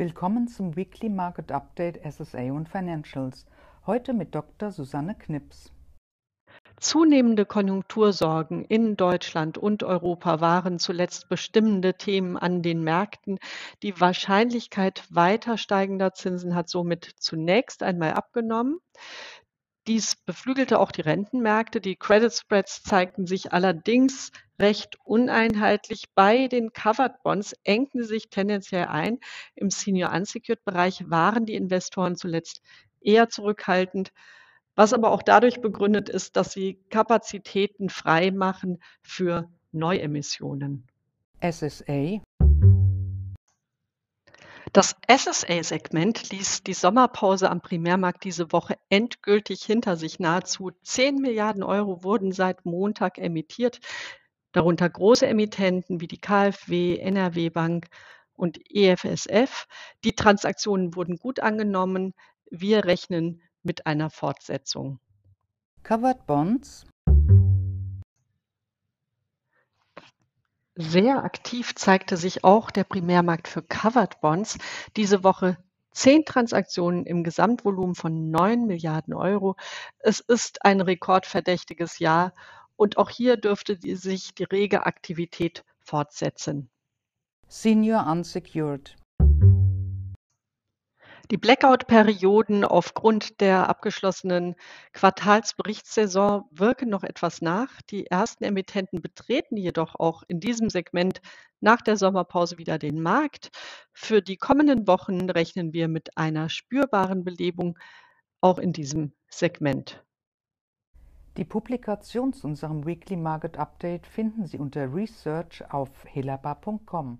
Willkommen zum Weekly Market Update SSA und Financials. Heute mit Dr. Susanne Knips. Zunehmende Konjunktursorgen in Deutschland und Europa waren zuletzt bestimmende Themen an den Märkten. Die Wahrscheinlichkeit weiter steigender Zinsen hat somit zunächst einmal abgenommen. Dies beflügelte auch die Rentenmärkte. Die Credit Spreads zeigten sich allerdings recht uneinheitlich. Bei den Covered Bonds engten sie sich tendenziell ein. Im Senior Unsecured Bereich waren die Investoren zuletzt eher zurückhaltend, was aber auch dadurch begründet ist, dass sie Kapazitäten frei machen für Neuemissionen. SSA das SSA-Segment ließ die Sommerpause am Primärmarkt diese Woche endgültig hinter sich. Nahezu 10 Milliarden Euro wurden seit Montag emittiert, darunter große Emittenten wie die KfW, NRW Bank und EFSF. Die Transaktionen wurden gut angenommen. Wir rechnen mit einer Fortsetzung. Covered Bonds Sehr aktiv zeigte sich auch der Primärmarkt für Covered Bonds. Diese Woche zehn Transaktionen im Gesamtvolumen von 9 Milliarden Euro. Es ist ein rekordverdächtiges Jahr und auch hier dürfte sich die rege Aktivität fortsetzen. Senior Unsecured die Blackout-Perioden aufgrund der abgeschlossenen Quartalsberichtssaison wirken noch etwas nach. Die ersten Emittenten betreten jedoch auch in diesem Segment nach der Sommerpause wieder den Markt. Für die kommenden Wochen rechnen wir mit einer spürbaren Belebung auch in diesem Segment. Die Publikation zu unserem Weekly Market Update finden Sie unter Research auf helaba.com.